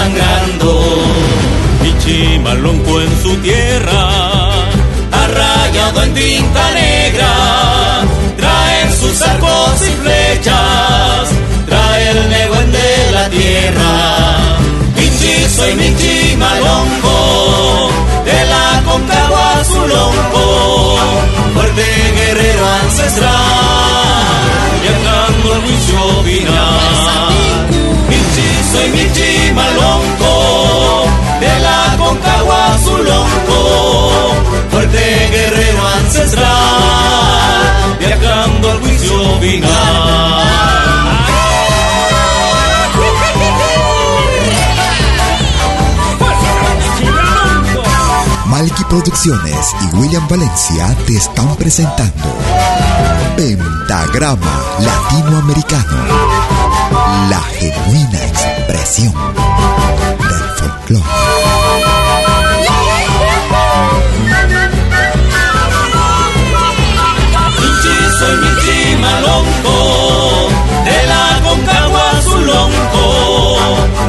Sangrando. Y Chimalonco en su tierra, arrayado en tinta negra, traen sus arcos y flechas, trae el neguen de la tierra. Michi, soy Michi Malongo, de la Concagua su lonco, fuerte guerrero ancestral, Producciones y William Valencia te están presentando Pentagrama Latinoamericano, la genuina expresión del folclore. Soy Michi Malonco, de la Concagua su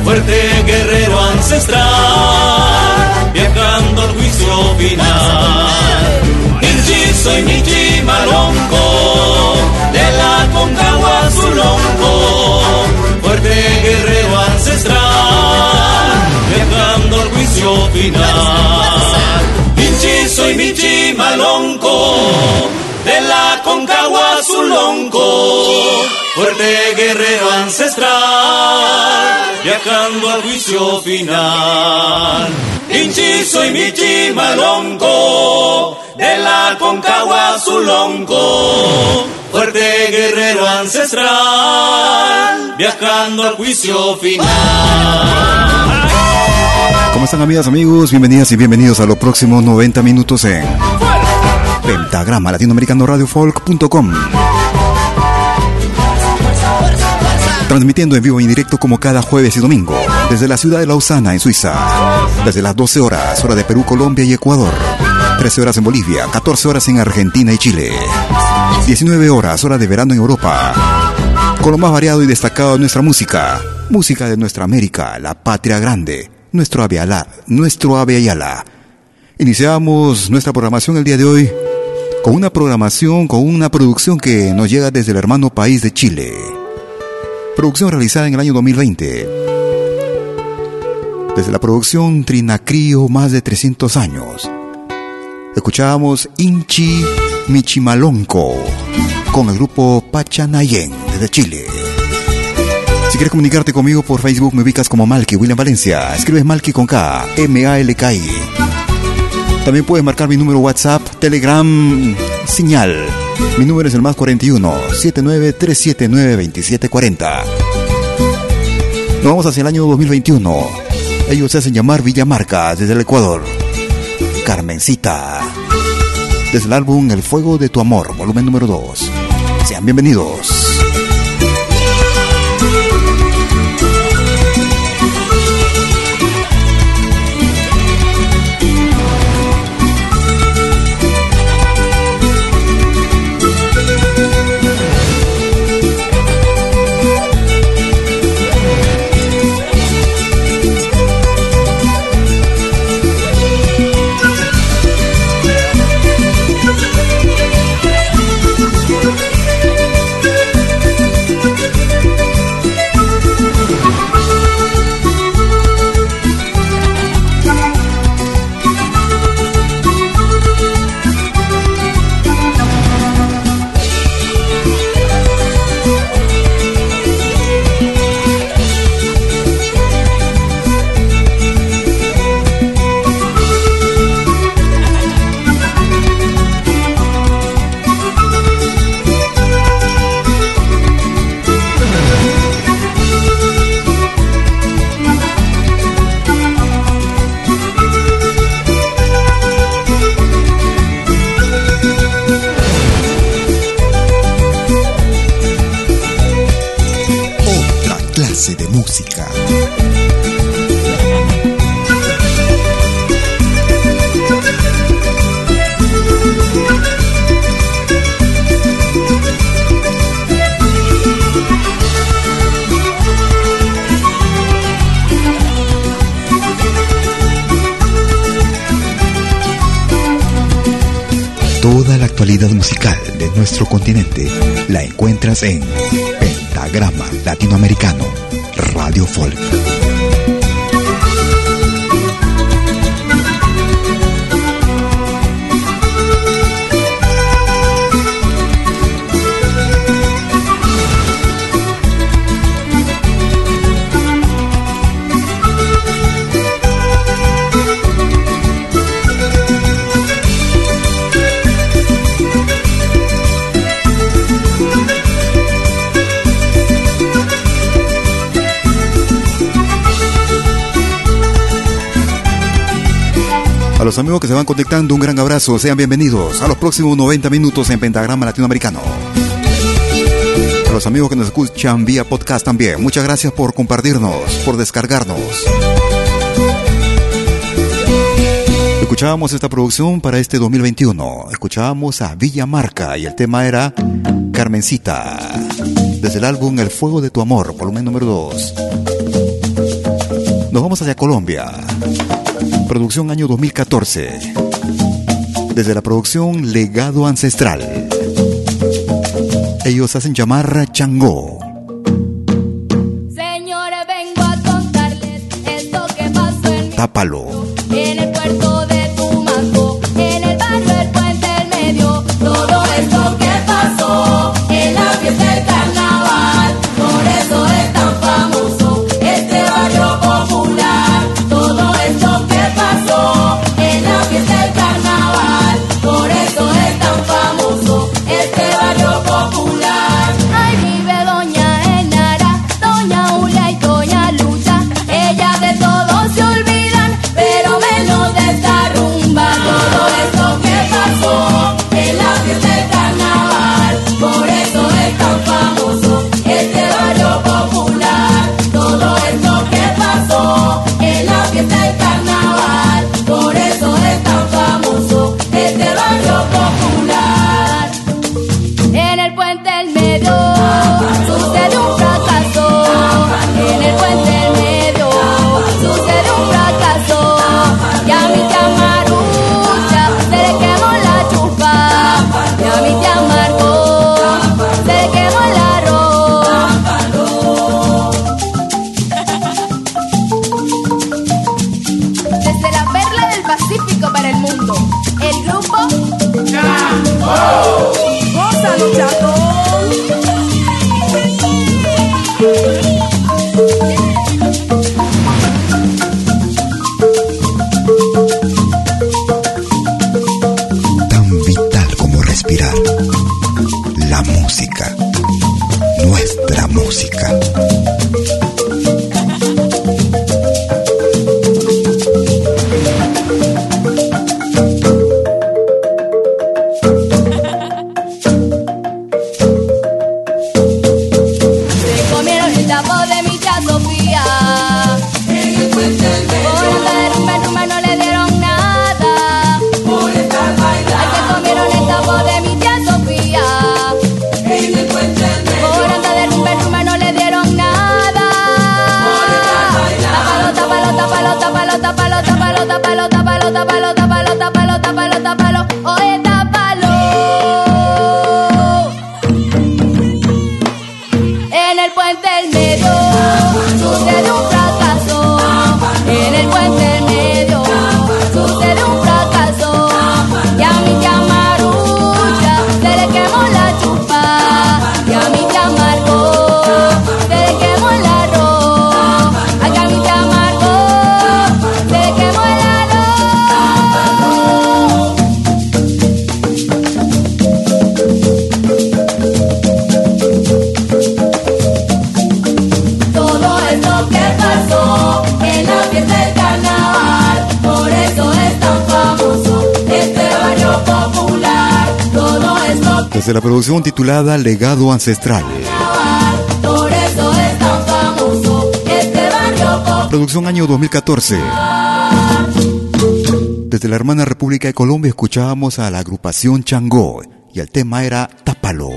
fuerte guerrero ancestral, viajando al juicio final. Michi, soy Michi Malonco, de la Concagua su lonco, fuerte guerrero ancestral, viajando al juicio final. Michi, soy Michi Malonco, de la Concagua su lonco, fuerte guerrero ancestral, viajando al juicio final. Inchi soy Michi Malonco, de la Concagua su lonco, fuerte guerrero ancestral, viajando al juicio final. ¿Cómo están amigas, amigos? Bienvenidas y bienvenidos a los próximos 90 minutos en Pentagrama Latinoamericano Radiofolk.com. Transmitiendo en vivo y en directo como cada jueves y domingo, desde la ciudad de Lausana, en Suiza, desde las 12 horas, hora de Perú, Colombia y Ecuador, 13 horas en Bolivia, 14 horas en Argentina y Chile, 19 horas, hora de verano en Europa, con lo más variado y destacado de nuestra música, música de nuestra América, la patria grande, nuestro Ave Alá, nuestro Ave Ayala, Iniciamos nuestra programación el día de hoy con una programación, con una producción que nos llega desde el hermano país de Chile. Producción realizada en el año 2020. Desde la producción Trinacrio, más de 300 años. Escuchábamos Inchi Michimalonco con el grupo Pachanayen desde Chile. Si quieres comunicarte conmigo por Facebook, me ubicas como Malky William Valencia. Escribes Malky con K, M-A-L-K-I. También puedes marcar mi número WhatsApp, Telegram, señal. Mi número es el más 41 79379 2740. Nos vamos hacia el año 2021. Ellos se hacen llamar Villamarca desde el Ecuador. Carmencita. Desde el álbum El Fuego de tu Amor, volumen número 2. Sean bienvenidos. Musical de nuestro continente la encuentras en Pentagrama Latinoamericano, Radio Folk. A los amigos que se van conectando, un gran abrazo. Sean bienvenidos a los próximos 90 minutos en Pentagrama Latinoamericano. A los amigos que nos escuchan vía podcast también, muchas gracias por compartirnos, por descargarnos. Escuchábamos esta producción para este 2021. Escuchábamos a Villa Marca y el tema era Carmencita. Desde el álbum El Fuego de tu Amor, volumen número 2. Nos vamos hacia Colombia producción año 2014. Desde la producción Legado Ancestral. Ellos hacen llamar Changó. Señora, vengo a contarles esto que pasó en Tápalo. de la producción titulada Legado Ancestral. Producción año 2014. Desde la hermana República de Colombia escuchábamos a la agrupación Changó y el tema era Tápalo.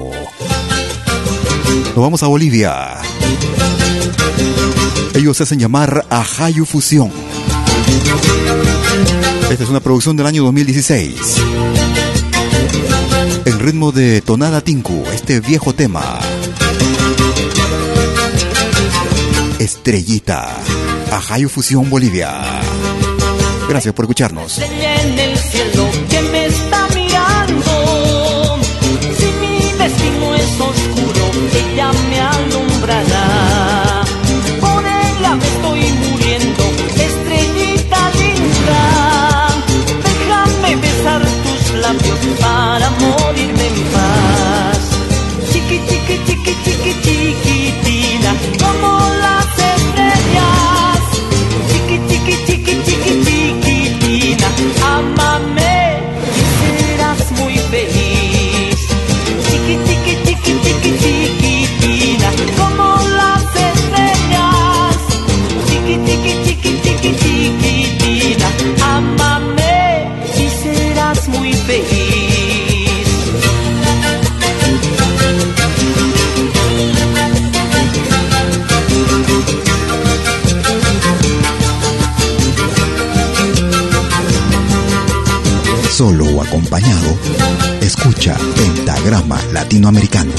Nos vamos a Bolivia. Ellos se hacen llamar Ajayu Fusión. Esta es una producción del año 2016 ritmo de Tonada Tinku, este viejo tema. Estrellita, Ajayo Fusión Bolivia. Gracias por escucharnos. escucha Pentagrama Latinoamericano.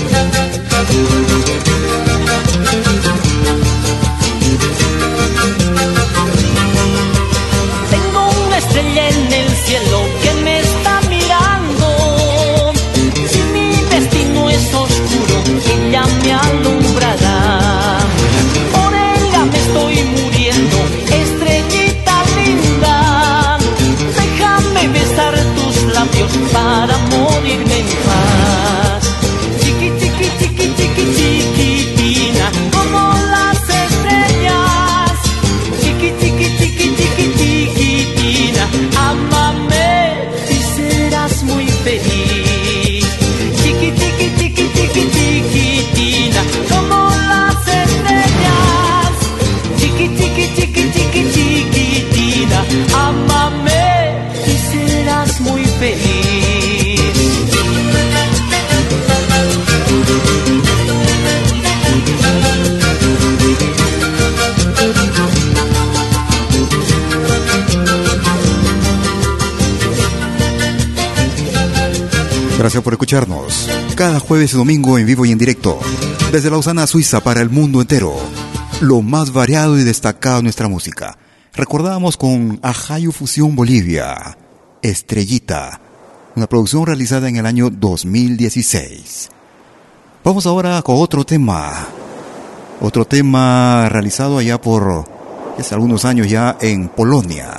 escucharnos cada jueves y domingo en vivo y en directo desde Lausana, Suiza para el mundo entero. Lo más variado y destacado de nuestra música. Recordamos con Ajayo Fusión Bolivia, Estrellita, una producción realizada en el año 2016. Vamos ahora con otro tema. Otro tema realizado allá por hace algunos años ya en Polonia.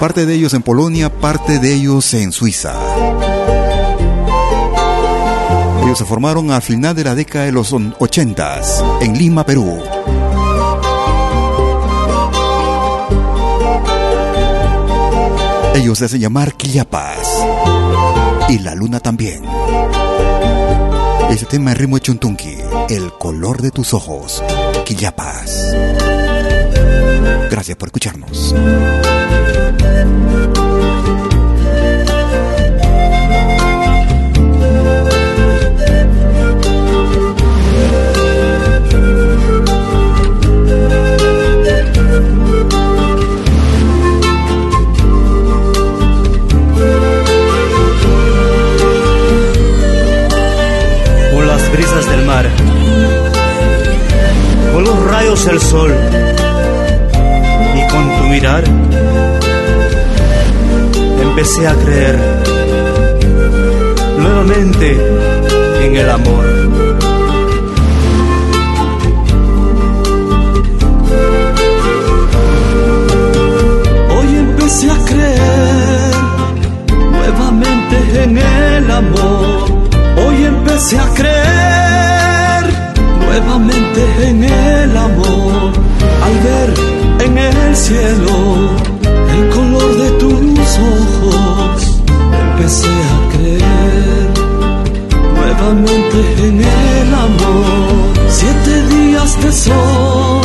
Parte de ellos en Polonia, parte de ellos en Suiza. Se formaron a final de la década de los 80 en Lima, Perú. Ellos se hacen llamar Quillapas. Y la luna también. Ese tema en ritmo de chuntunqui. El color de tus ojos. Quillapas. Gracias por escucharnos. Con los rayos del sol y con tu mirar empecé a creer nuevamente en el amor. Hoy empecé a creer nuevamente en el amor. Empecé a creer nuevamente en el amor, al ver en el cielo el color de tus ojos, empecé a creer nuevamente en el amor. Siete días de sol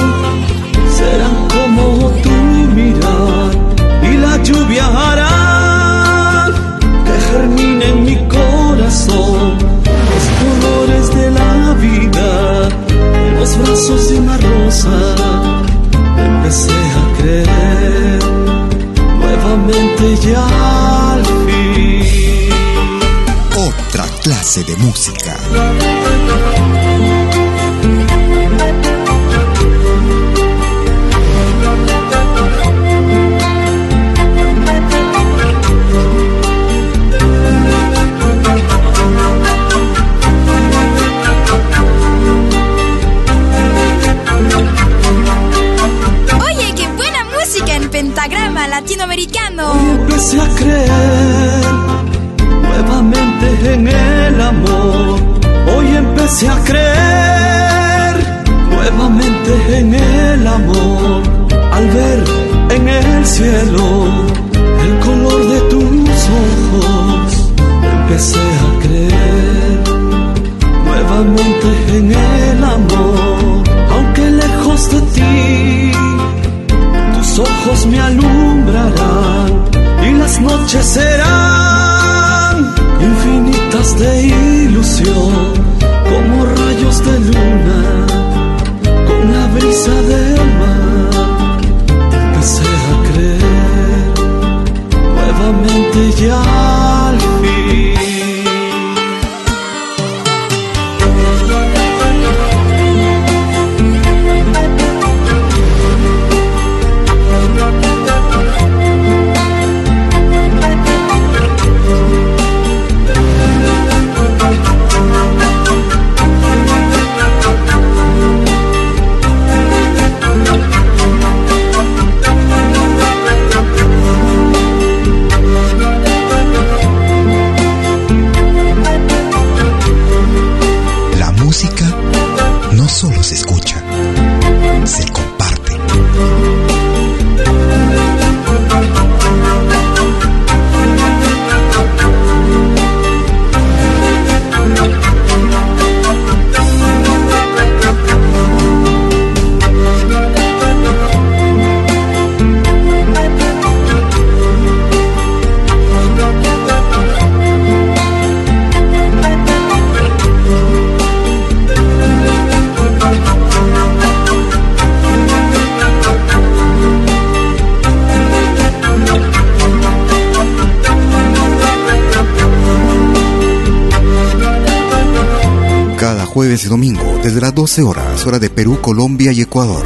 jueves y domingo, desde las 12 horas, hora de Perú, Colombia y Ecuador.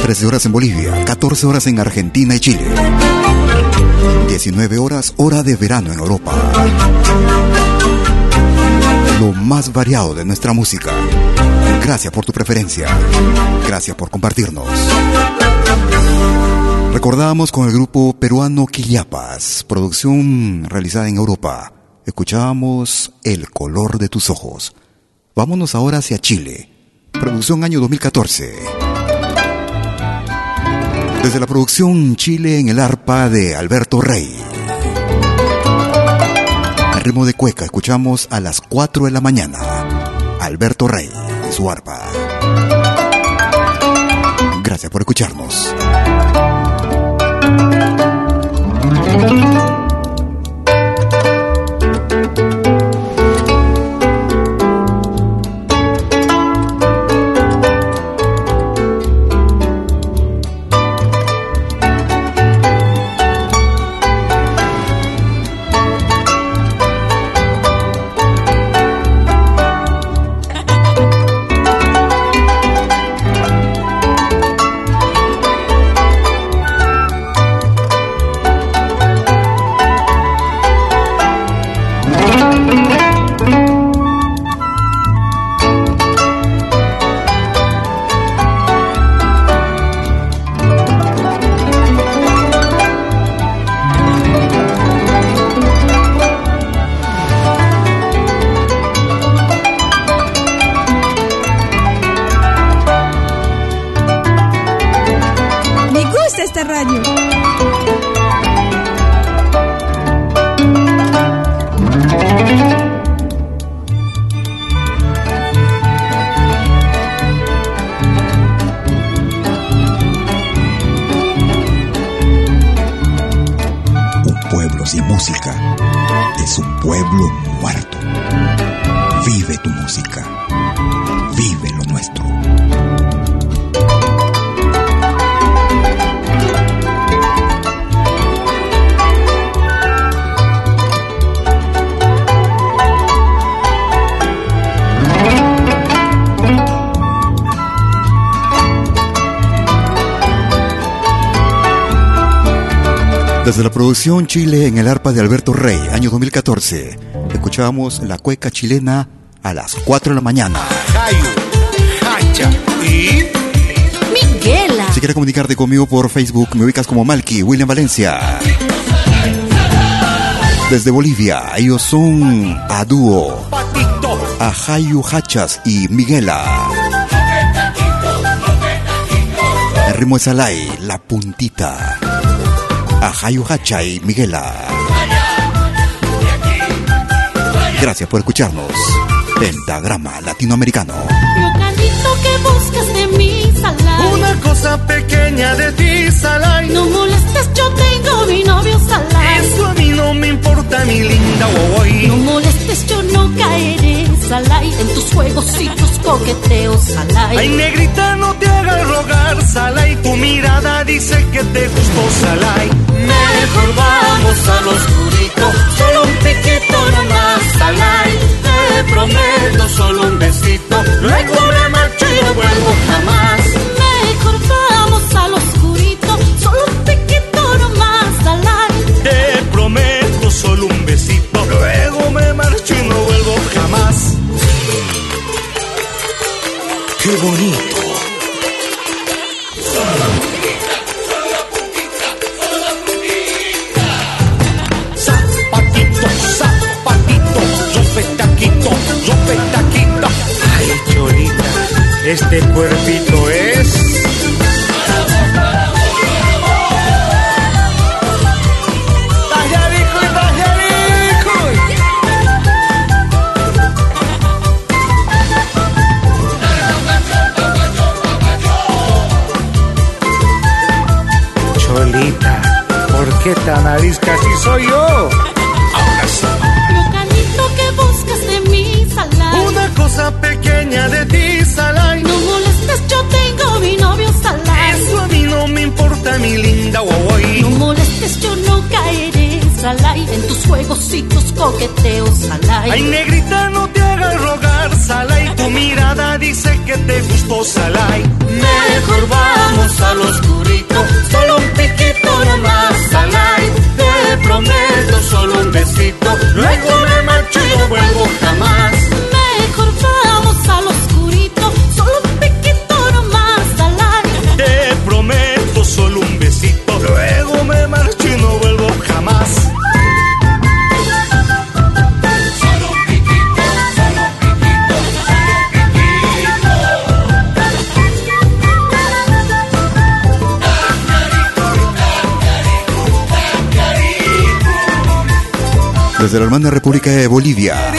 13 horas en Bolivia, 14 horas en Argentina y Chile. 19 horas, hora de verano en Europa. Lo más variado de nuestra música. Gracias por tu preferencia. Gracias por compartirnos. Recordamos con el grupo peruano Quillapas, producción realizada en Europa. Escuchábamos El color de tus ojos. Vámonos ahora hacia Chile. Producción año 2014. Desde la producción Chile en el arpa de Alberto Rey. Al ritmo de cueca escuchamos a las 4 de la mañana. Alberto Rey y su arpa. Gracias por escucharnos. Desde la producción Chile en el arpa de Alberto Rey, año 2014, escuchábamos la cueca chilena a las 4 de la mañana. y Miguela. Si quieres comunicarte conmigo por Facebook, me ubicas como Malky, William Valencia. Desde Bolivia, ellos son a dúo, a Jayu Hachas y Miguela. El ritmo es Alay, la puntita a Hayu Hacha y Miguela. Gracias por escucharnos. Pentagrama Latinoamericano. Que buscas de mí, Salai. Una cosa pequeña de ti, Salai. No molestes, yo tengo mi novio, Salai. Eso a mí no me importa, mi linda Wowoy. No molestes, yo no caeré, Salai. En tus juegos y tus coqueteos, Salai. Ay, negrita, no te hagas rogar, Salai. Tu mirada dice que te gustó, Salai. Mejor vamos al oscurito, solo un piquito nomás, Salai. Te prometo solo un besito, luego me marcho y no vuelvo jamás. Mejor vamos al oscurito, solo un piquito nomás, Salai. Te prometo solo un besito, luego me marcho y no vuelvo jamás. ¡Qué bonito! Zapatito, zapatito, rompe taquito, rompe taquito. Ay, Cholita, este cuerpito es... ¿por qué tan arisca si soy yo? Ahora sí. Localito que buscas de mí, Salai. Una cosa pequeña de ti, Salai. No molestes, yo tengo mi novio, Salai. Eso a mí no me importa, mi linda Wowoy. No molestes, yo no caeré, Salai. En tus juegos y tus coqueteos, Salai. Ay, negrita, no te hagas rogar, Salai. Tu mirada dice que te gustó, Salai. Mejor vamos al oscurito, solo un piquito más al aire. Te prometo solo un besito, luego me marcho y no vuelvo jamás. Desde la hermana República de Bolivia.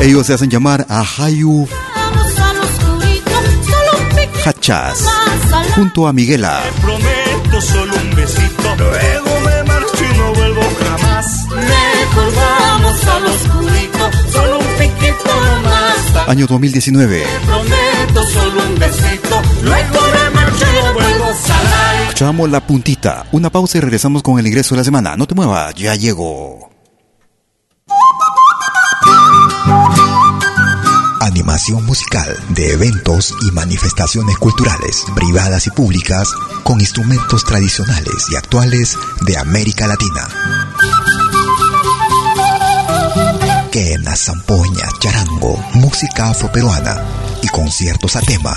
Ellos se hacen llamar Ahayu Hachas. Junto a Miguela. Prometo solo un besito. Luego me marcho y no vuelvo jamás. Mejor vamos al oscurito, solo un piquito más. Año 2019. Prometo solo un besito, luego me marcho y no vuelvo a Escuchamos la puntita. Una pausa y regresamos con el ingreso de la semana. No te muevas, ya llego. Animación musical de eventos y manifestaciones culturales, privadas y públicas, con instrumentos tradicionales y actuales de América Latina. Quenas, zampoñas, charango, música afroperuana y conciertos a tema.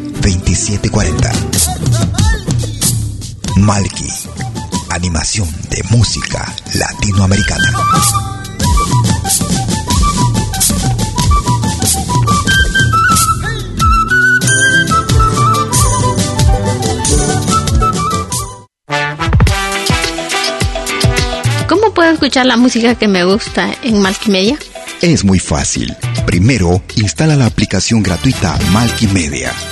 2740. Malki, animación de música latinoamericana. ¿Cómo puedo escuchar la música que me gusta en Multimedia? Es muy fácil. Primero, instala la aplicación gratuita Multimedia.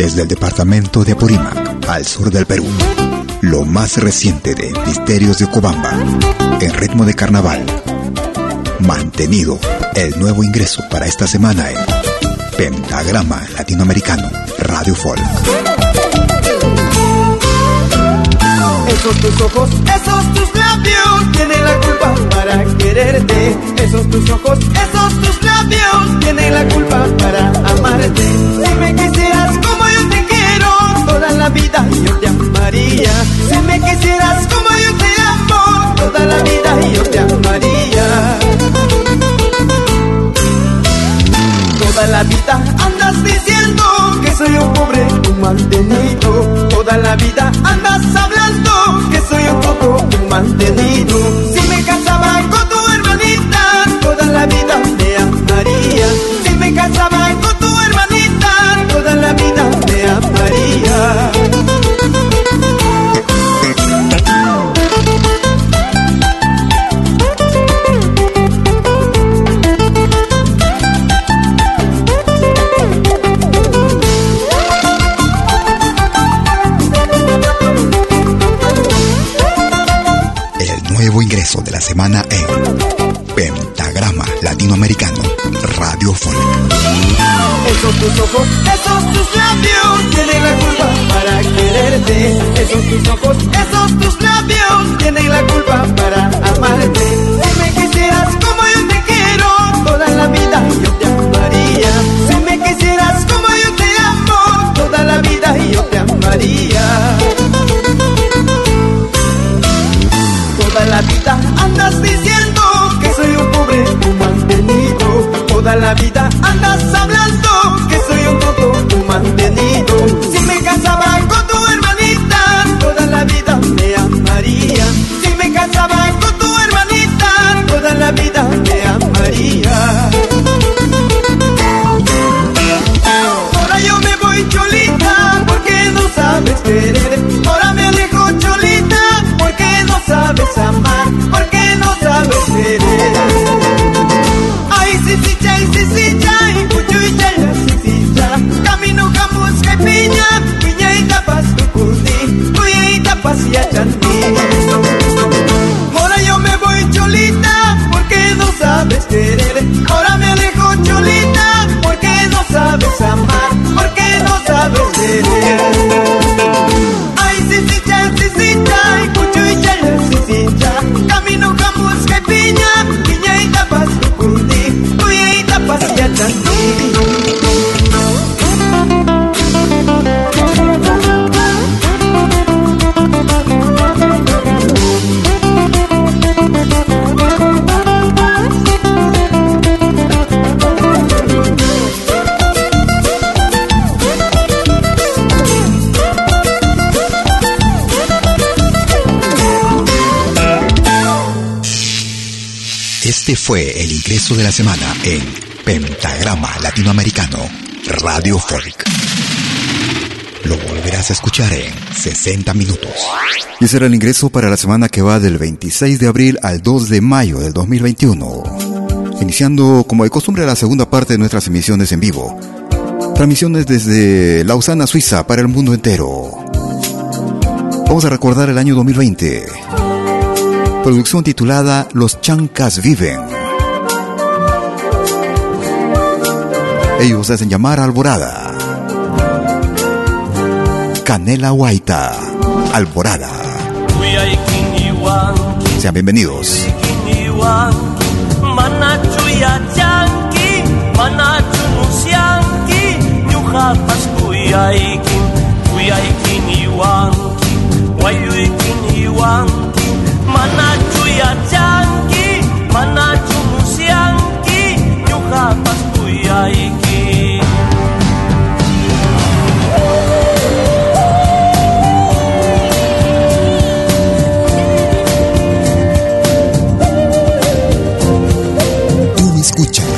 Desde el departamento de Apurímac, al sur del Perú, lo más reciente de Misterios de Cobamba, en ritmo de carnaval, mantenido El nuevo ingreso para esta semana en Pentagrama Latinoamericano Radio Folk. Esos tus ojos, esos tus labios tienen la culpa para quererte. Esos tus ojos, esos tus labios tienen la culpa para amarte. Si me quisieras como la vida yo te amaría. Si me quisieras como yo te amo, toda la vida yo te amaría. Toda la vida andas diciendo que soy un pobre, un mantenido. Toda la vida andas hablando que soy un poco un mantenido. El ingreso de la semana en Pentagrama Latinoamericano Radio Folk. Lo volverás a escuchar en 60 minutos. Y será el ingreso para la semana que va del 26 de abril al 2 de mayo del 2021. Iniciando como de costumbre la segunda parte de nuestras emisiones en vivo. Transmisiones desde Lausana, Suiza, para el mundo entero. Vamos a recordar el año 2020. Producción titulada Los Chancas Viven. Ellos hacen llamar Alborada. Canela Guaita. Alborada. Sean bienvenidos. Manachu nyuhapas kuyaikin, Tú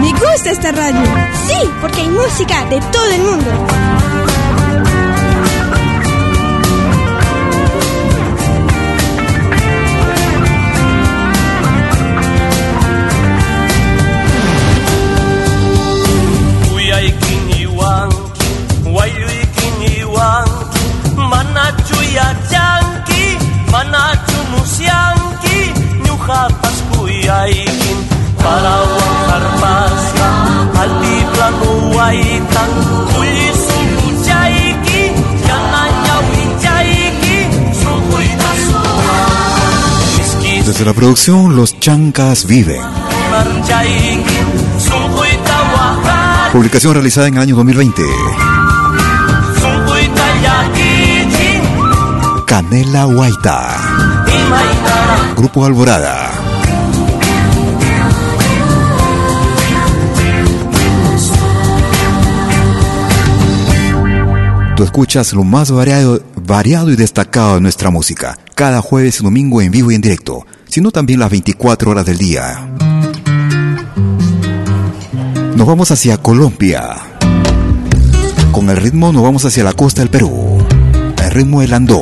Me gusta esta radio. Sí, porque hay música de todo el mundo. Desde la producción Los Chancas Viven. Publicación realizada en el año 2020. Sunquyta llakichi Canela Guaita. Grupo Alborada. Tú escuchas lo más variado, variado y destacado de nuestra música, cada jueves y domingo en vivo y en directo, sino también las 24 horas del día. Nos vamos hacia Colombia. Con el ritmo nos vamos hacia la costa del Perú. El ritmo del Andó.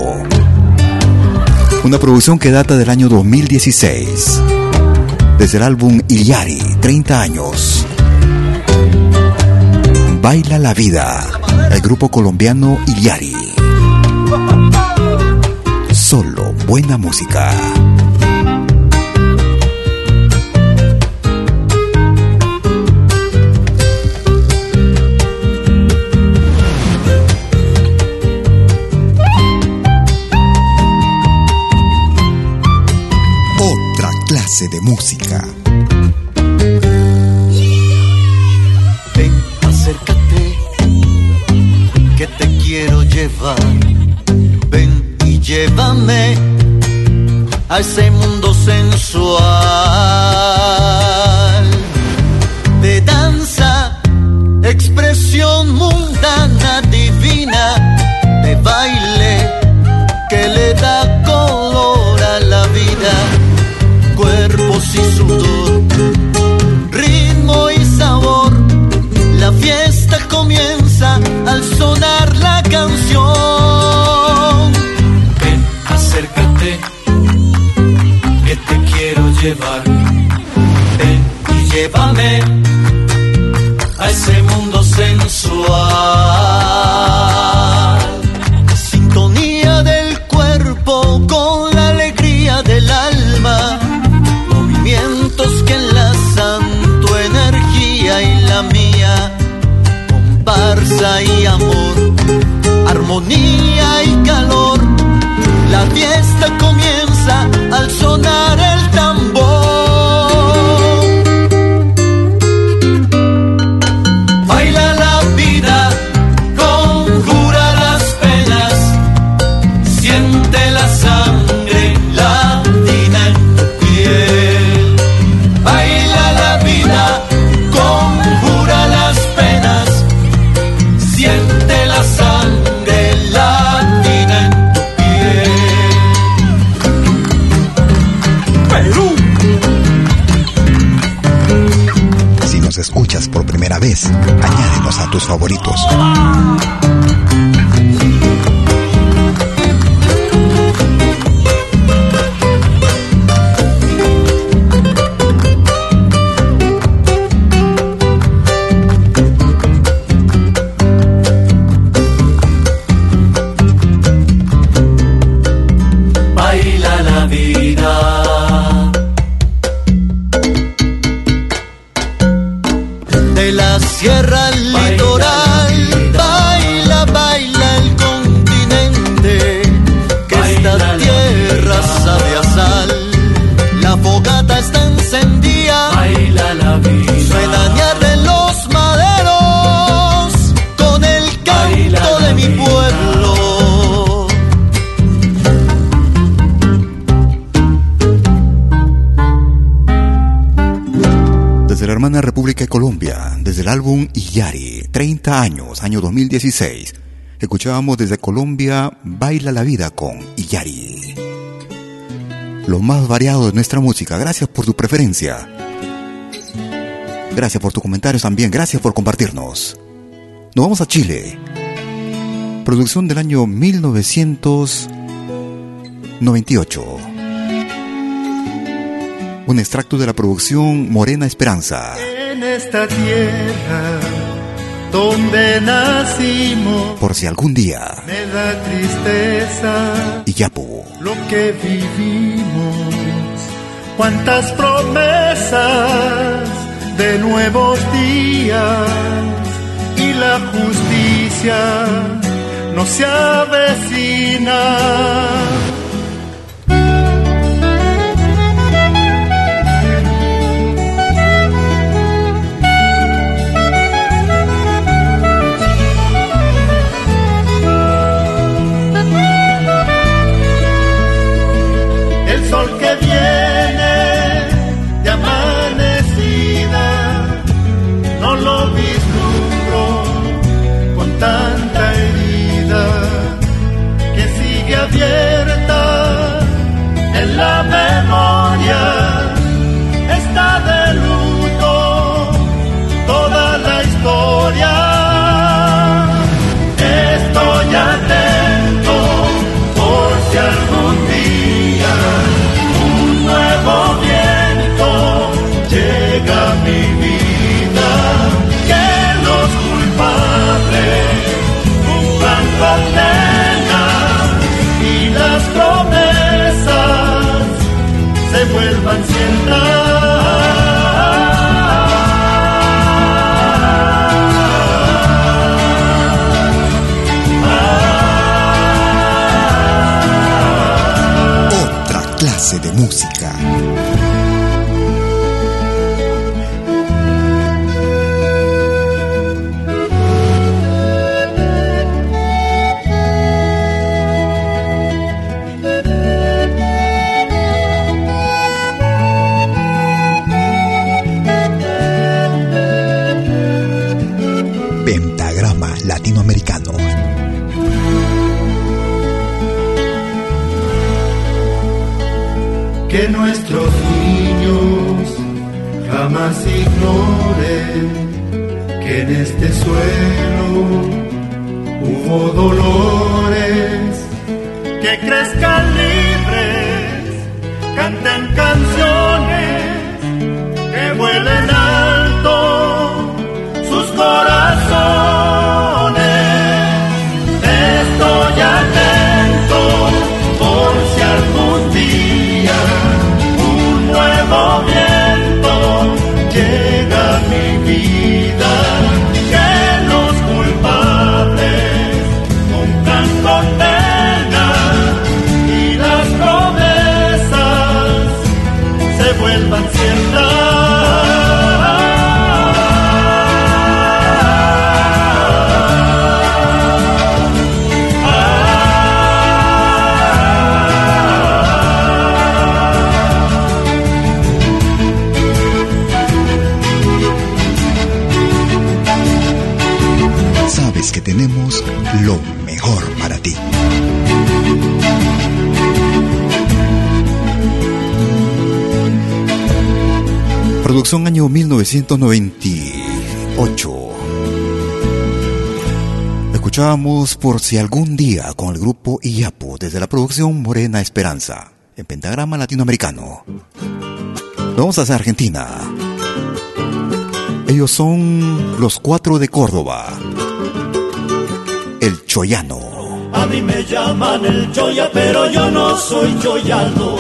Una producción que data del año 2016. Desde el álbum Iliari, 30 años. Baila la vida. El grupo colombiano Iliari. Solo buena música. Música. Ven, acércate, que te quiero llevar. Ven y llévame a ese mundo Iyari, 30 años, año 2016. Escuchábamos desde Colombia Baila la vida con Iyari. Lo más variado de nuestra música, gracias por tu preferencia. Gracias por tus comentarios también, gracias por compartirnos. Nos vamos a Chile. Producción del año 1998. Un extracto de la producción Morena Esperanza. En esta tierra donde nacimos, Por si algún día. me da tristeza Y Yapo. lo que vivimos. Cuántas promesas de nuevos días y la justicia no se avecina. De música. Jamás ignoren que en este suelo hubo dolores, año 1998. Escuchábamos por si algún día con el grupo Iyapo desde la producción Morena Esperanza en Pentagrama Latinoamericano. Vamos hacia Argentina. Ellos son los cuatro de Córdoba. El Choyano. A mí me llaman el Choya, pero yo no soy choyano.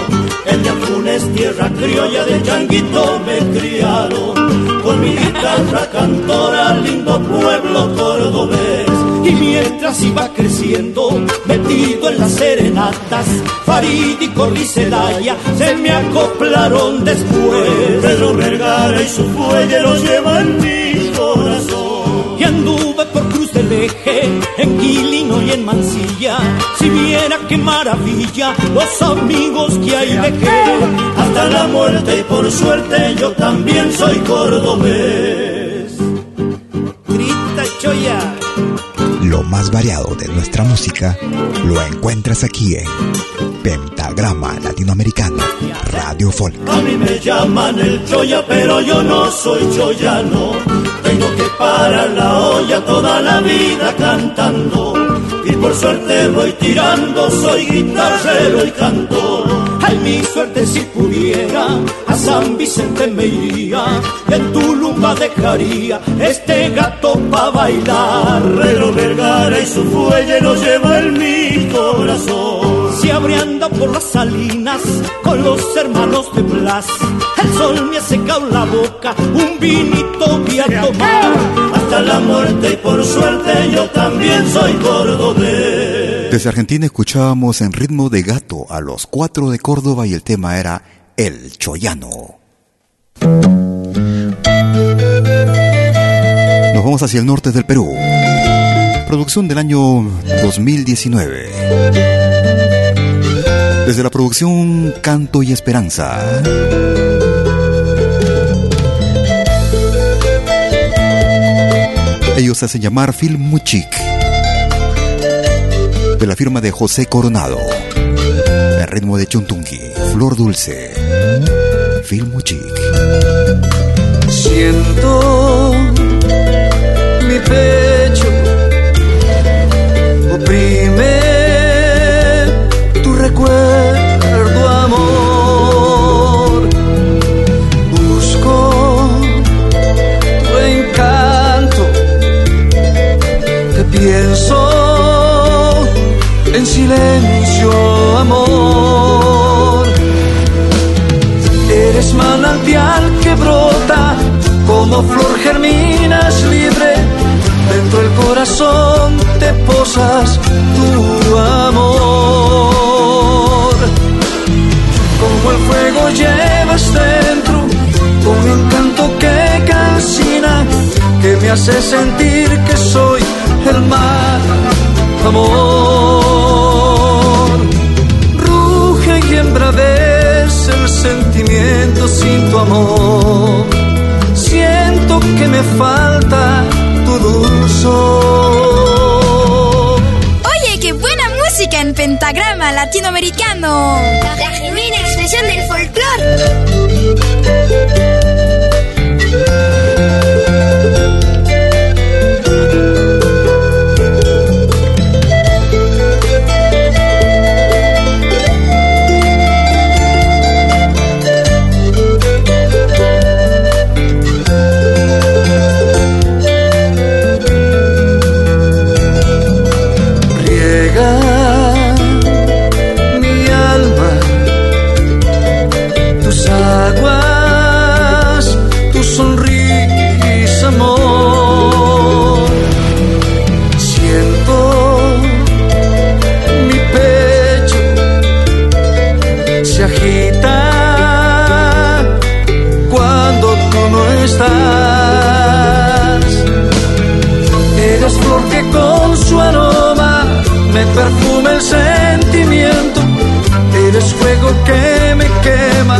En Yacunes, tierra criolla, de changuito me criaron. Con mi guitarra cantora, lindo pueblo cordobés. Y mientras iba creciendo, metido en las serenatas, Farid y Corricelaya se me acoplaron después. Pedro Vergara y su fuelle los llevan mi corazón. Y anduve por Cruz del Eje, en Quilino y en Mansilla. Si viera qué maravilla, los amigos que ahí dejé. Hasta hasta la muerte y por suerte yo también soy cordobés. Grita Choya. Lo más variado de nuestra música lo encuentras aquí en Pentagrama Latinoamericano Radio Folk. A mí me llaman el Choya, pero yo no soy choyano. Tengo que parar la olla toda la vida cantando. Y por suerte voy tirando, soy guitarrero y cantor. Ay, mi suerte si pudiera, a San Vicente me iría, y en Tulumba dejaría este gato pa' bailar. Pero Vergara y su fuelle lo llevo en mi corazón. Si abriendo por las salinas con los hermanos de Blas, el sol me ha secado la boca, un vinito voy a tomar. Hasta la muerte y por suerte yo también soy cordobés. Desde Argentina escuchábamos en ritmo de gato a los cuatro de Córdoba y el tema era El Choyano. Nos vamos hacia el norte del Perú. Producción del año 2019. Desde la producción Canto y Esperanza. Ellos hacen llamar Film Muchik de la firma de José Coronado. El ritmo de Chuntungi, Flor Dulce, Film Chic. Siento mi pecho oprime recuerdo, amor. Busco tu encanto, te pienso en silencio, amor. Eres manantial que brota, como flor germinas libre. Dentro del corazón te posas tu amor. Como el fuego llevas dentro, un encanto que calcina, que me hace sentir que soy el mar amor. Ruge y embravece el sentimiento sin tu amor. Siento que me falta tu dulzor. Oye, qué buena música en pentagrama latinoamericano. La expresión del folclore. Que me quema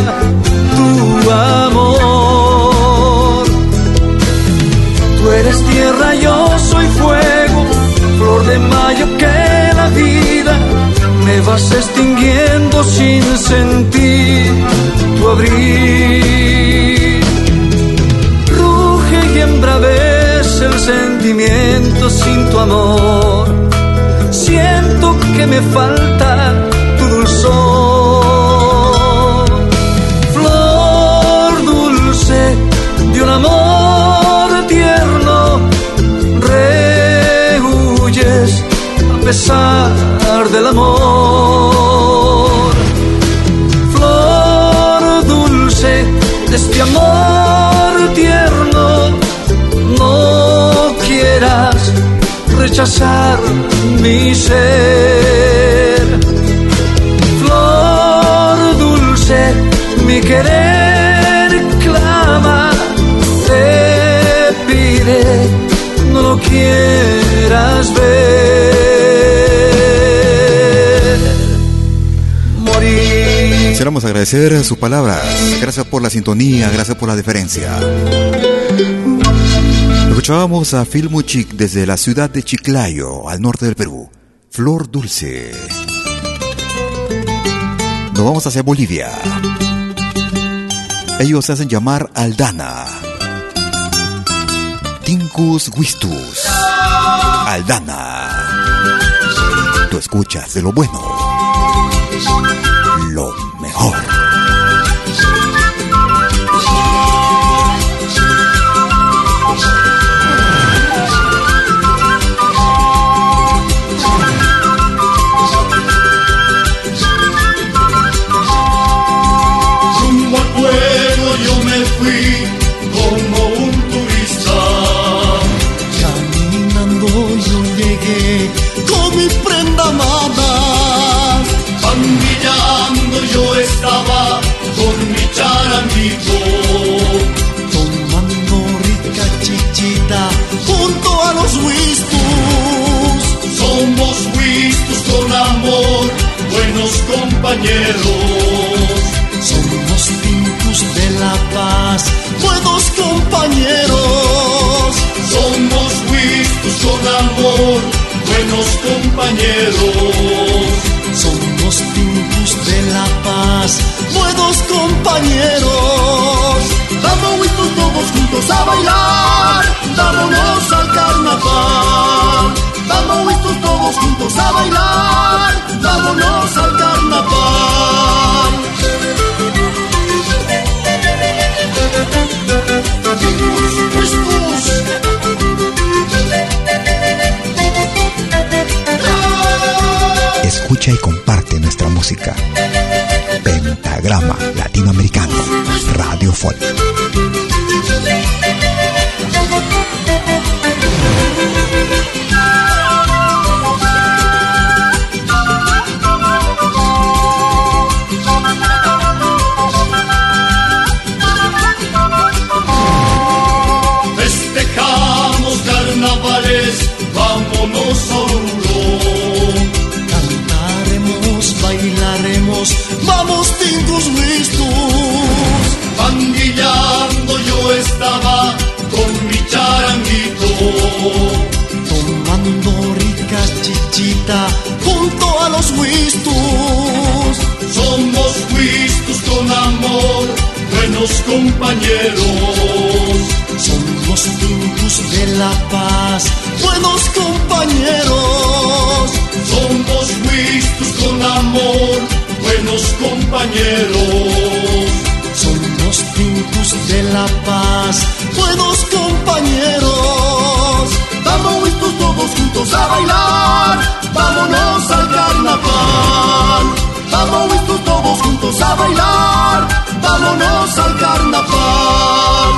tu amor. Tú eres tierra, yo soy fuego, flor de mayo que la vida me vas extinguiendo sin sentir tu abril. Ruge y embravece el sentimiento sin tu amor. Siento que me falta pesar del amor. Flor dulce de este amor tierno, no quieras rechazar mi ser. Flor dulce, mi querer clama, te pide, no lo quieras ver. Queremos agradecer sus palabras. Gracias por la sintonía, gracias por la deferencia. Escuchábamos a Filmuchic desde la ciudad de Chiclayo, al norte del Perú. Flor Dulce. Nos vamos hacia Bolivia. Ellos se hacen llamar Aldana. Tincus Wistus. Aldana. Tú escuchas de lo bueno. Lo compañeros. Somos tincus de la paz, buenos compañeros. Somos wistus con amor, buenos compañeros. Somos tincus de la paz, buenos compañeros. Vamos wistus todos juntos a bailar, vámonos al carnaval. Vamos juntos a bailar, vámonos al carnaval. Escucha y comparte nuestra música. Pentagrama Latinoamericano, Radio Folk. Compañeros. Somos tincus de la paz, buenos compañeros. Vamos wistus todos juntos a bailar, vámonos al carnaval. Vamos wistus todos juntos a bailar, vámonos al carnaval.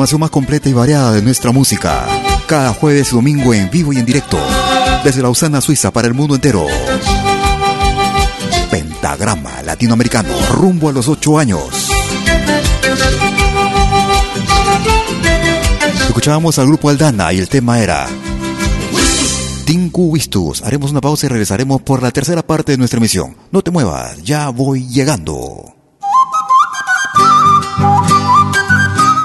La programación más completa y variada de nuestra música. Cada jueves y domingo en vivo y en directo. Desde Lausana, Suiza, para el mundo entero. Pentagrama Latinoamericano, rumbo a los ocho años. Escuchábamos al grupo Aldana y el tema era Tinku Wistus. Haremos una pausa y regresaremos por la tercera parte de nuestra emisión. No te muevas, ya voy llegando.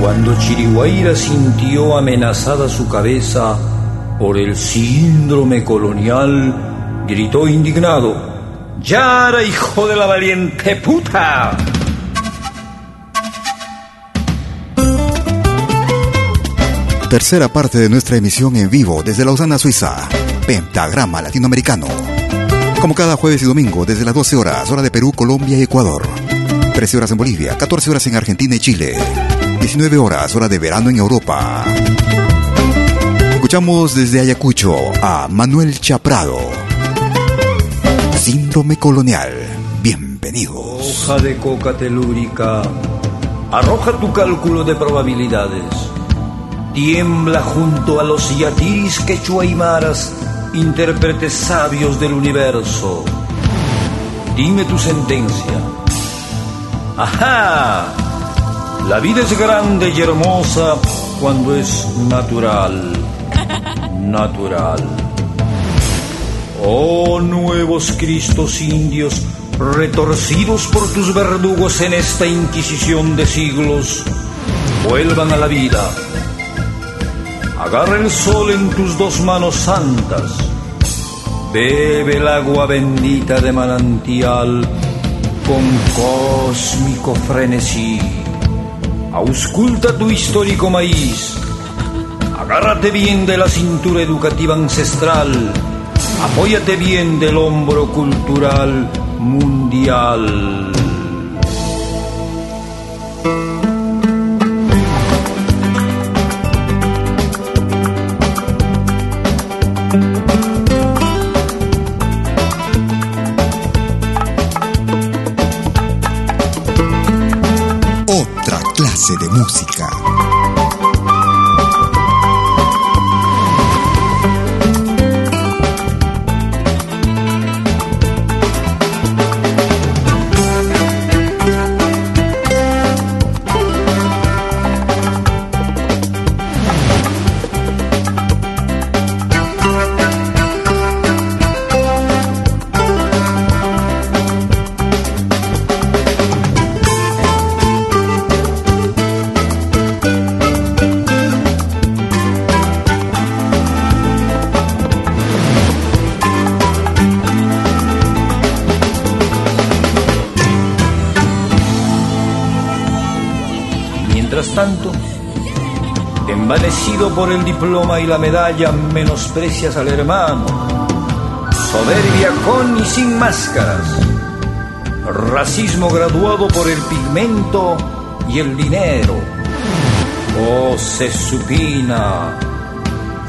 Cuando Chiriguaira sintió amenazada su cabeza por el síndrome colonial, gritó indignado, ¡Yara, hijo de la valiente puta! Tercera parte de nuestra emisión en vivo desde Lausana, Suiza. Pentagrama Latinoamericano. Como cada jueves y domingo desde las 12 horas, hora de Perú, Colombia y Ecuador. 13 horas en Bolivia, 14 horas en Argentina y Chile. 19 horas, hora de verano en Europa. Escuchamos desde Ayacucho a Manuel Chaprado. Síndrome colonial. Bienvenidos. Hoja de coca telúrica, arroja tu cálculo de probabilidades. Tiembla junto a los yatis quechuaymaras, intérpretes sabios del universo. Dime tu sentencia. ¡Ajá! La vida es grande y hermosa cuando es natural. Natural. Oh nuevos Cristos indios, retorcidos por tus verdugos en esta inquisición de siglos, vuelvan a la vida. Agarra el sol en tus dos manos santas. Bebe el agua bendita de manantial con cósmico frenesí. Ausculta tu histórico maíz. Agárrate bien de la cintura educativa ancestral. Apóyate bien del hombro cultural mundial. Por el diploma y la medalla menosprecias al hermano. Soberbia con y sin máscaras. Racismo graduado por el pigmento y el dinero. Oh, se supina.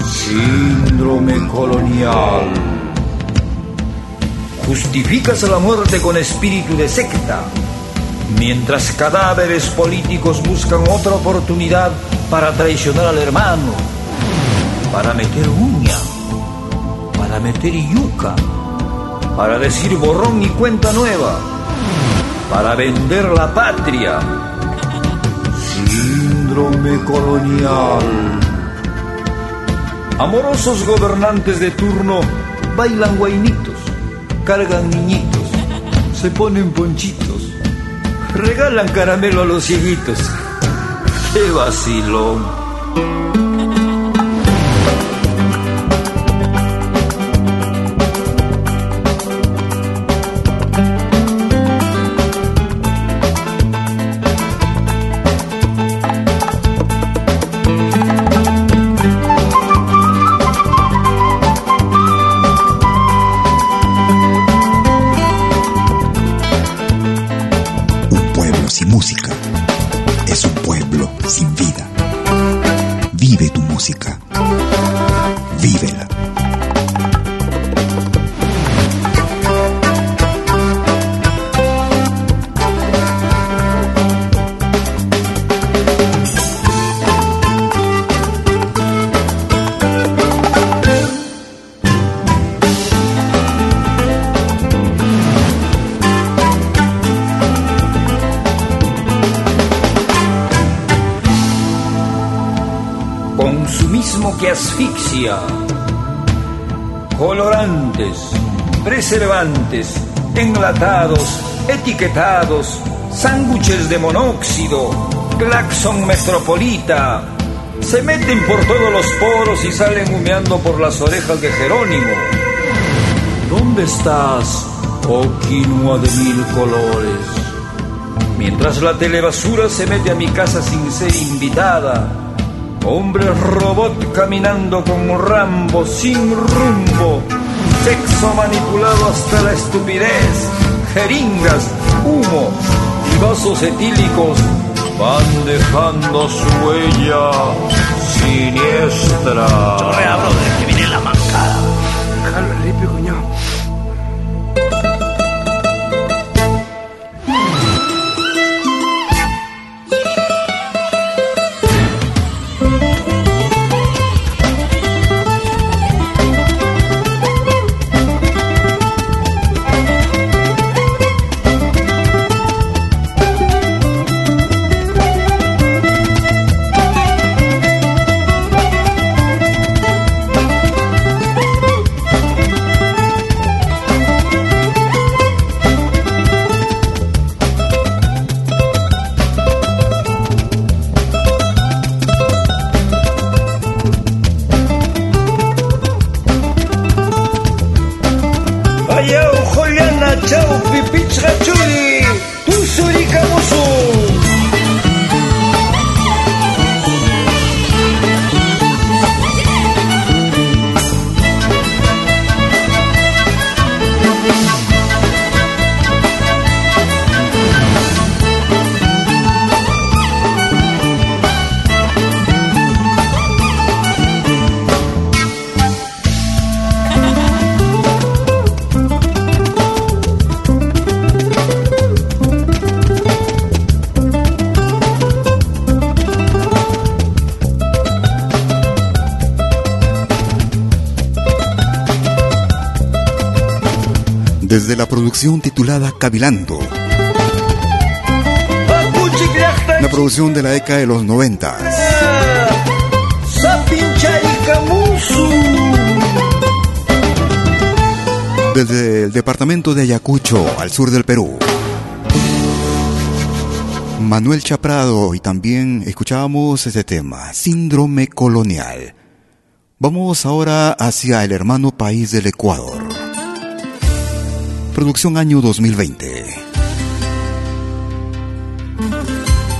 Síndrome colonial. Justificas la muerte con espíritu de secta, mientras cadáveres políticos buscan otra oportunidad para traicionar al hermano, para meter uña, para meter yuca, para decir borrón y cuenta nueva, para vender la patria. Síndrome colonial. Amorosos gobernantes de turno bailan guainitos, cargan niñitos, se ponen ponchitos, regalan caramelo a los cieguitos qué vacilón. Enlatados, etiquetados, sándwiches de monóxido, claxon metropolita, se meten por todos los poros y salen humeando por las orejas de Jerónimo. ¿Dónde estás, oh quinoa de mil colores? Mientras la telebasura se mete a mi casa sin ser invitada, Hombre robot caminando con Rambo sin rumbo. Sexo manipulado hasta la estupidez. Jeringas, humo y vasos etílicos van dejando su huella siniestra. Chorrea, brother, que viene la mancada. Déjalo limpio, cuñado. Producción titulada Cavilando. Una producción de la década de los noventas. Desde el departamento de Ayacucho, al sur del Perú. Manuel Chaprado y también escuchábamos ese tema, Síndrome Colonial. Vamos ahora hacia el hermano país del Ecuador. Producción año 2020.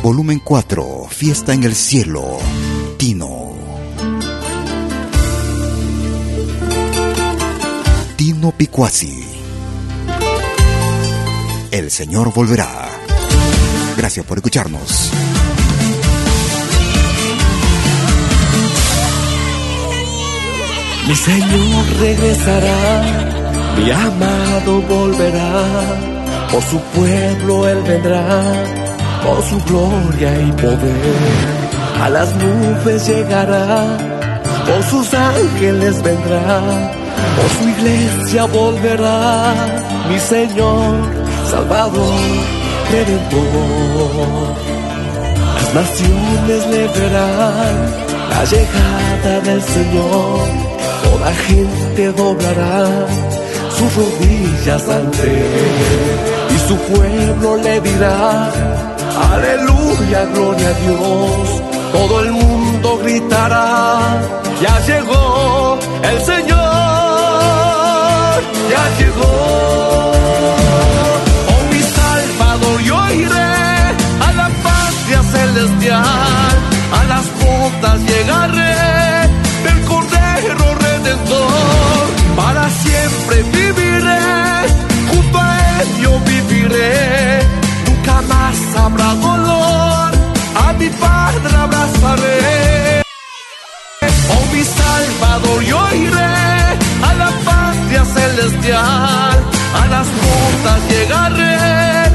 Volumen 4, Fiesta en el Cielo, Tino. Tino Picuasi. El Señor volverá. Gracias por escucharnos. Mi Señor regresará, mi amado volverá, por su pueblo Él vendrá, por su gloria y poder. A las nubes llegará, por sus ángeles vendrá, por su iglesia volverá, mi Señor, Salvador, Redentor. Las naciones le verán la llegada del Señor toda gente doblará sus rodillas ante él y su pueblo le dirá, aleluya, gloria a Dios, todo el mundo gritará, ya llegó el Señor, ya llegó. Oh mi Salvador, yo iré a la patria celestial, a las bodas llegaré Para siempre viviré, junto a Él yo viviré. Nunca más habrá dolor, a mi Padre abrazaré. Oh mi Salvador, yo iré a la patria celestial, a las bodas llegaré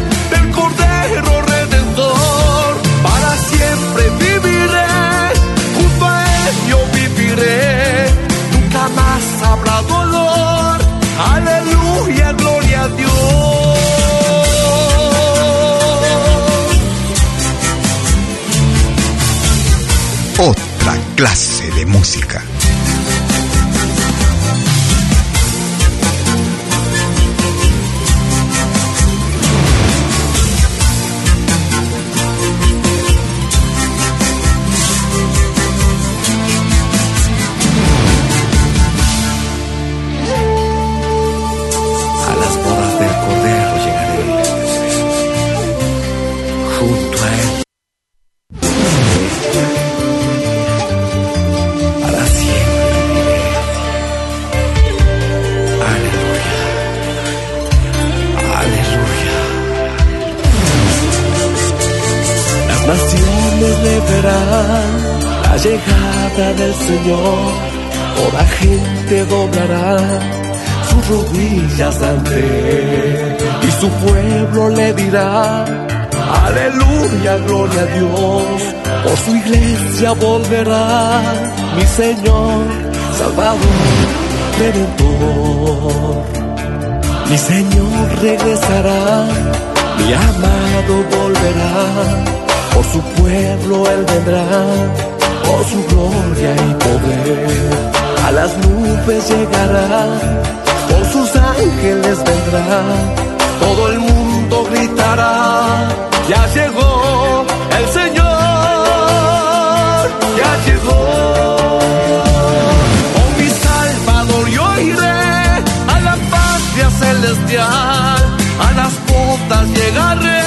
aleluya, gloria a Dios. Otra clase de música. Señor. Toda gente doblará sus rodillas ante él y su pueblo le dirá aleluya gloria a Dios por su iglesia volverá mi Señor Salvador Redentor mi Señor regresará mi amado volverá por su pueblo él vendrá por su gloria y poder. A las nubes llegará, con sus ángeles vendrá, todo el mundo gritará, ya llegó el Señor, ya llegó. Con mi Salvador yo iré a la patria celestial, a las botas llegaré.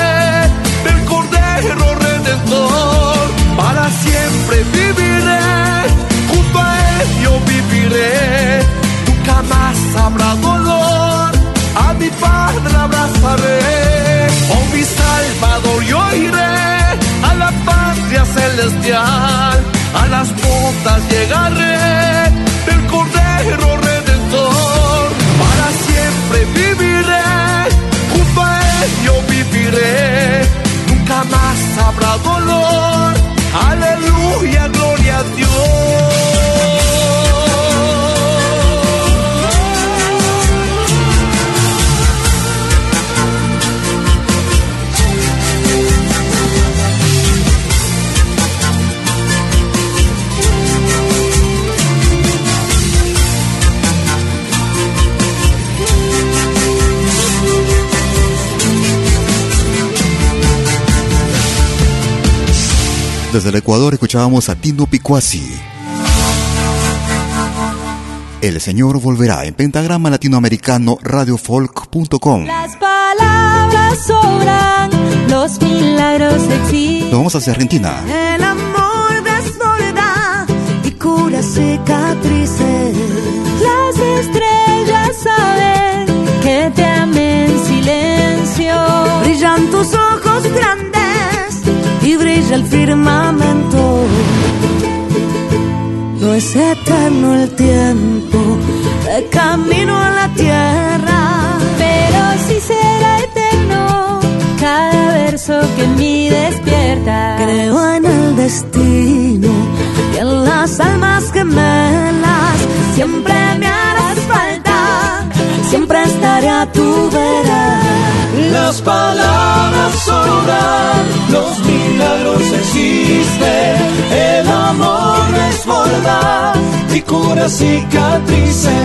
nunca más habrá dolor, a mi Padre abrazaré, oh mi Salvador yo iré, a la patria celestial, a las botas llegaré, del Cordero Redentor, para siempre viviré, junto a Él yo viviré, nunca más habrá dolor, aleluya, gloria a Dios. Desde el Ecuador escuchábamos a Tino Picuasi. El Señor volverá en pentagrama latinoamericano radiofolk.com. Las palabras sobran, los milagros existen. Nos vamos hacia Argentina. El amor desborda y cura cicatrices. Las estrellas saben que te amé en silencio. Brillan tus ojos grandes y brilla el firmamento. No es eterno el tiempo de camino a la tierra, pero sí será eterno cada verso que en mí despierta. Creo en el destino y en las almas gemelas. Siempre me falta, siempre estaré a tu vera. Las palabras sobran, los milagros existen, el amor desborda y cura cicatrices.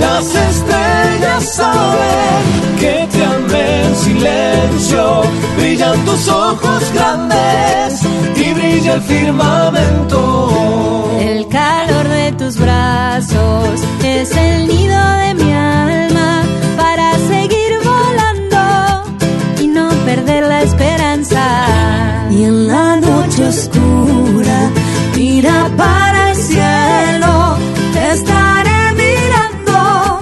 Las estrellas saben que te amé en silencio, brillan tus ojos grandes y brilla el firmamento. El calor de tus brazos es el nido de mi alma oscura, mira para el cielo, te estaré mirando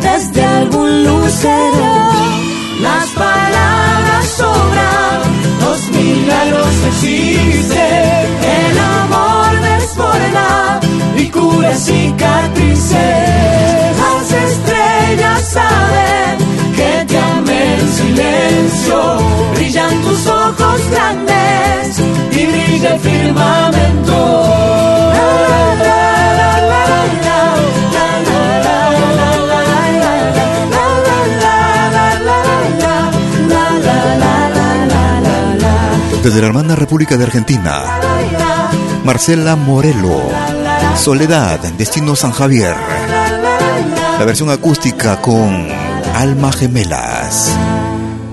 desde algún lucero. Las palabras sobran, los milagros existen, el amor desborda y cura cicatrices. Desde la hermana República de Argentina, Marcela Morelo, Soledad, Destino San Javier. La versión acústica con Alma Gemelas.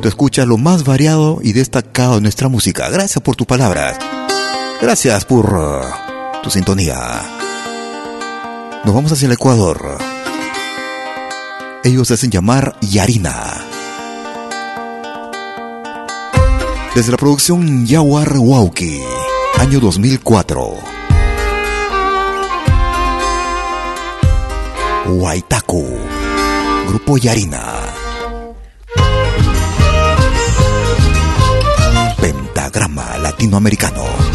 Tú escuchas lo más variado y destacado de nuestra música. Gracias por tus palabras. Gracias por uh, tu sintonía. Nos vamos hacia el Ecuador. Ellos se hacen llamar Yarina. Desde la producción Yawar Wauki, año 2004. Waitaku, Grupo Yarina. Pentagrama Latinoamericano.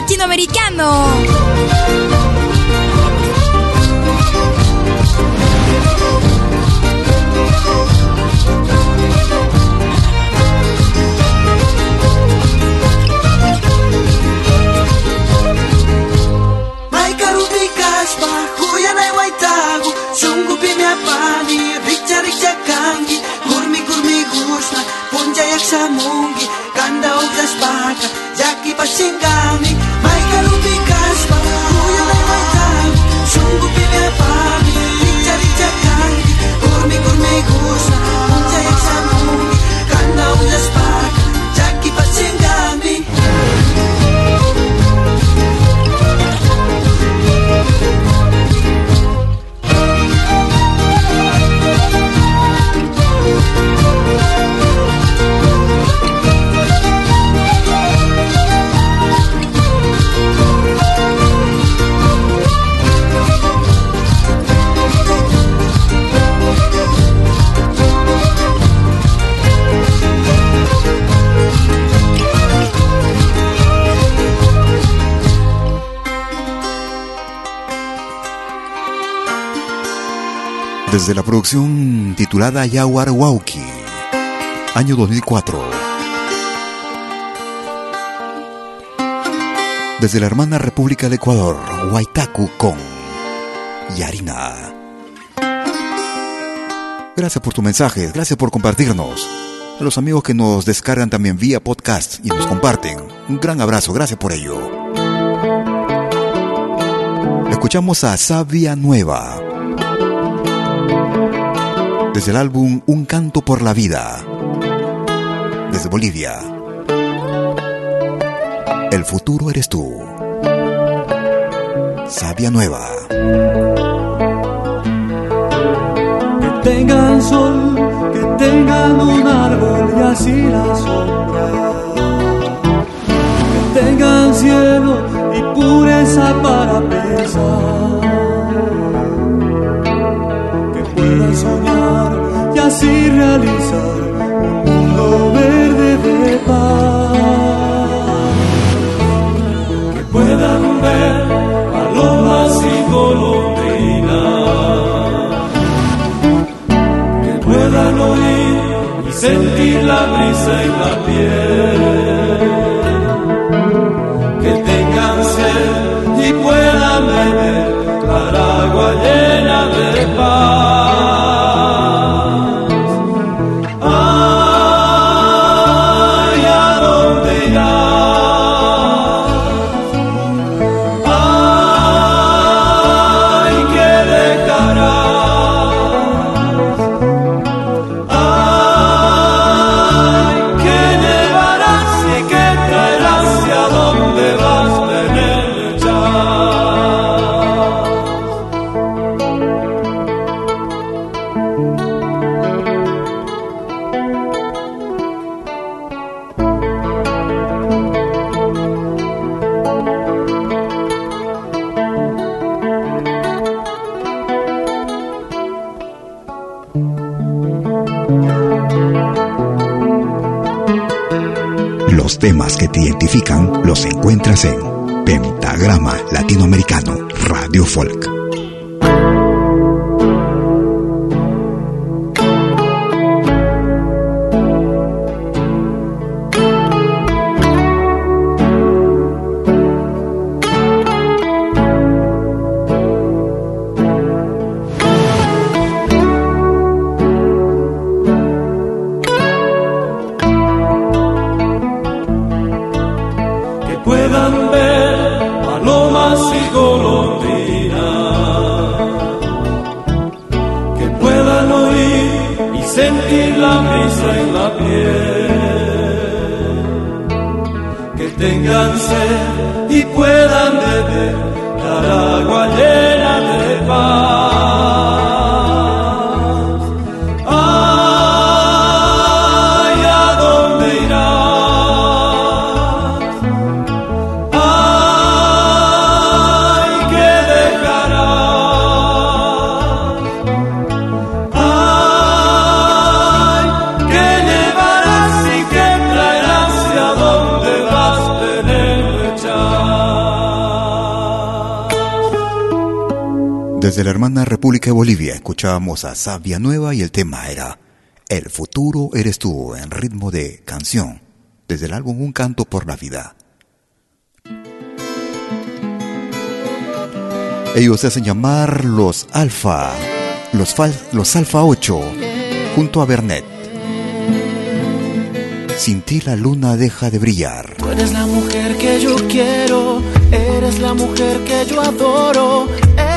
Latinoamericano, americano. Maika rubikas pa' kuya na'y wai tagu, richa richa kangi, kurmi kurmi gus na, punjayak sa mungi, kandaugas pa ka, jaki pasingga. Desde la producción titulada Yawar Wauki, año 2004. Desde la hermana República de Ecuador, Huaytacu con Yarina. Gracias por tu mensaje, gracias por compartirnos. A los amigos que nos descargan también vía podcast y nos comparten, un gran abrazo, gracias por ello. Escuchamos a Sabia Nueva desde el álbum Un canto por la vida, desde Bolivia. El futuro eres tú. Sabia Nueva. Que tengan sol, que tengan un árbol y así la sombra. Que tengan cielo y pureza para pensar. Así realizar un mundo verde de paz. Que puedan ver palomas y golondrinas. Que puedan oír y sentir la brisa en la piel. Bolivia escuchábamos a Sabia Nueva y el tema era El futuro eres tú en ritmo de canción, desde el álbum Un canto por la vida. Ellos se hacen llamar los Alfa, los, los Alfa 8, junto a Bernet. Sin ti la luna deja de brillar. Tú eres la mujer que yo quiero, eres la mujer que yo adoro,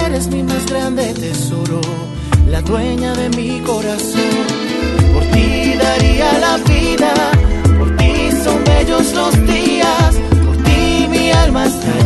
eres mi más grande tesoro, la dueña de mi corazón. Por ti daría la vida, por ti son bellos los días, por ti mi alma está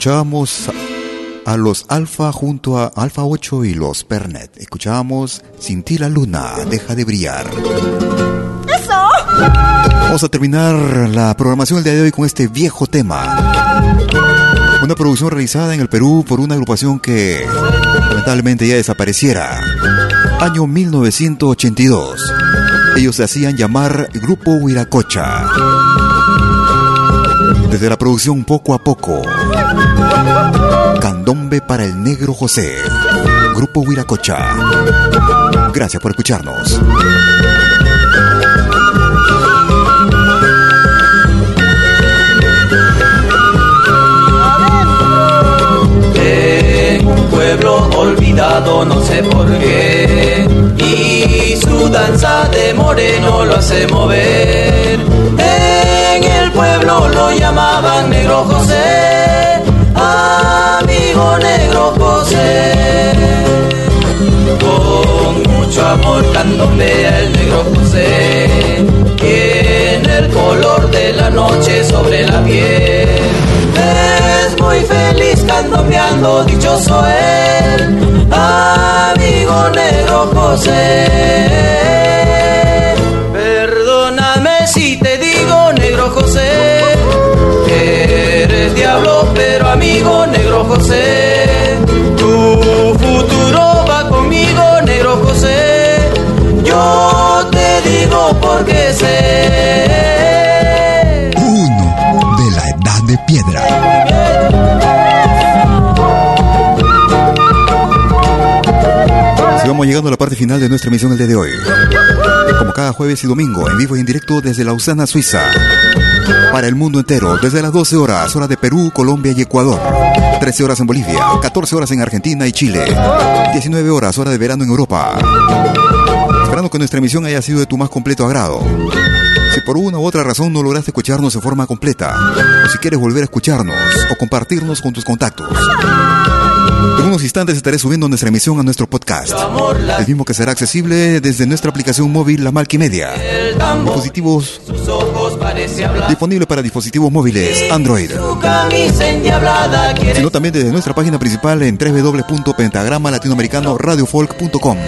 Escuchábamos a los Alfa junto a Alfa 8 y los Pernet. Escuchábamos Sin ti la luna deja de brillar. ¡Eso! Vamos a terminar la programación del día de hoy con este viejo tema. Una producción realizada en el Perú por una agrupación que lamentablemente ya desapareciera. Año 1982. Ellos se hacían llamar Grupo Huiracocha. Desde la producción poco a poco. Candombe para el negro José. Grupo Huiracocha. Gracias por escucharnos. Un pueblo olvidado, no sé por qué. Y su danza de moreno lo hace mover. El pueblo lo llamaban Negro José, amigo Negro José. Con mucho amor candombea el Negro José. Tiene el color de la noche sobre la piel. Es muy feliz candombeando, dichoso él, amigo negro José. Perdóname si te diablo, pero amigo negro José. Tu futuro va conmigo, negro José. Yo te digo porque sé. Uno de la edad de piedra. Así vamos llegando a la parte final de nuestra emisión el día de hoy. Como cada jueves y domingo, en vivo y en directo desde Lausana, Suiza. Para el mundo entero, desde las 12 horas, hora de Perú, Colombia y Ecuador. 13 horas en Bolivia, 14 horas en Argentina y Chile, 19 horas hora de verano en Europa. Esperando que nuestra emisión haya sido de tu más completo agrado. Si por una u otra razón no lograste escucharnos de forma completa, o si quieres volver a escucharnos o compartirnos con tus contactos, unos instantes estaré subiendo nuestra emisión a nuestro podcast, el mismo que será accesible desde nuestra aplicación móvil La Media. Dispositivos disponible para dispositivos móviles Android. Sino también desde nuestra página principal en www.pentagrama latinoamericano radiofolk.com.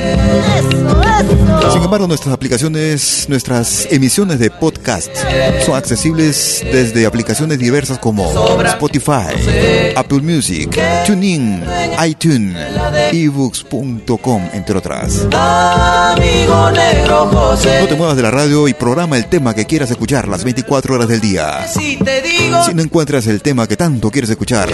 Sin embargo, nuestras aplicaciones, nuestras emisiones de podcast son accesibles desde aplicaciones diversas como Spotify, Apple Music, TuneIn, iTunes, ebooks.com, entre otras. No te muevas de la radio y programa el tema que quieras escuchar las 24 horas del día. Si no encuentras el tema que tanto quieres escuchar,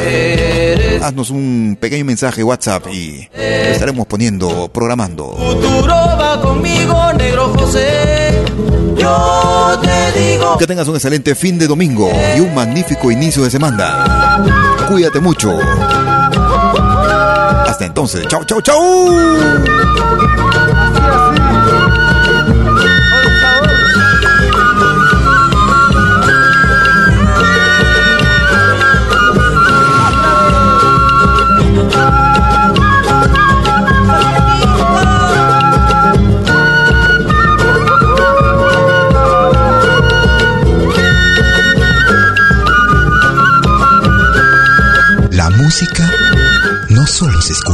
haznos un pequeño mensaje WhatsApp y lo estaremos poniendo, programando. Futuro va conmigo, negro José. Yo te digo. Que tengas un excelente fin de domingo y un magnífico inicio de semana. Cuídate mucho. Hasta entonces, chau, chau, chau. Música no solo se escucha,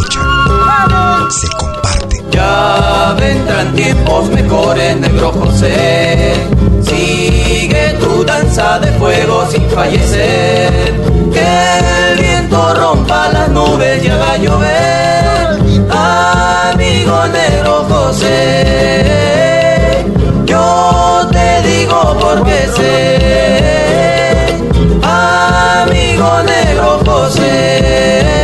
Ya vendrán tiempos mejores, negro José. Sigue tu danza de fuego sin fallecer. Que el viento rompa las nubes y haga llover. Amigo negro José. Yo te digo porque sé. Amigo negro José.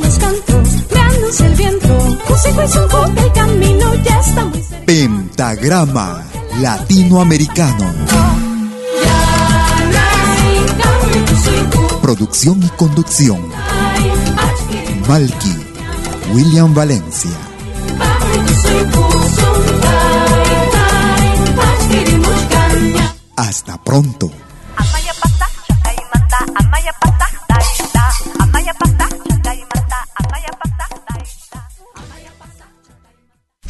Me anuncia el viento. José y su boca, el camino ya está muy cerca. Pentagrama Latinoamericano. Producción y conducción. Malky, William Valencia. Hasta pronto.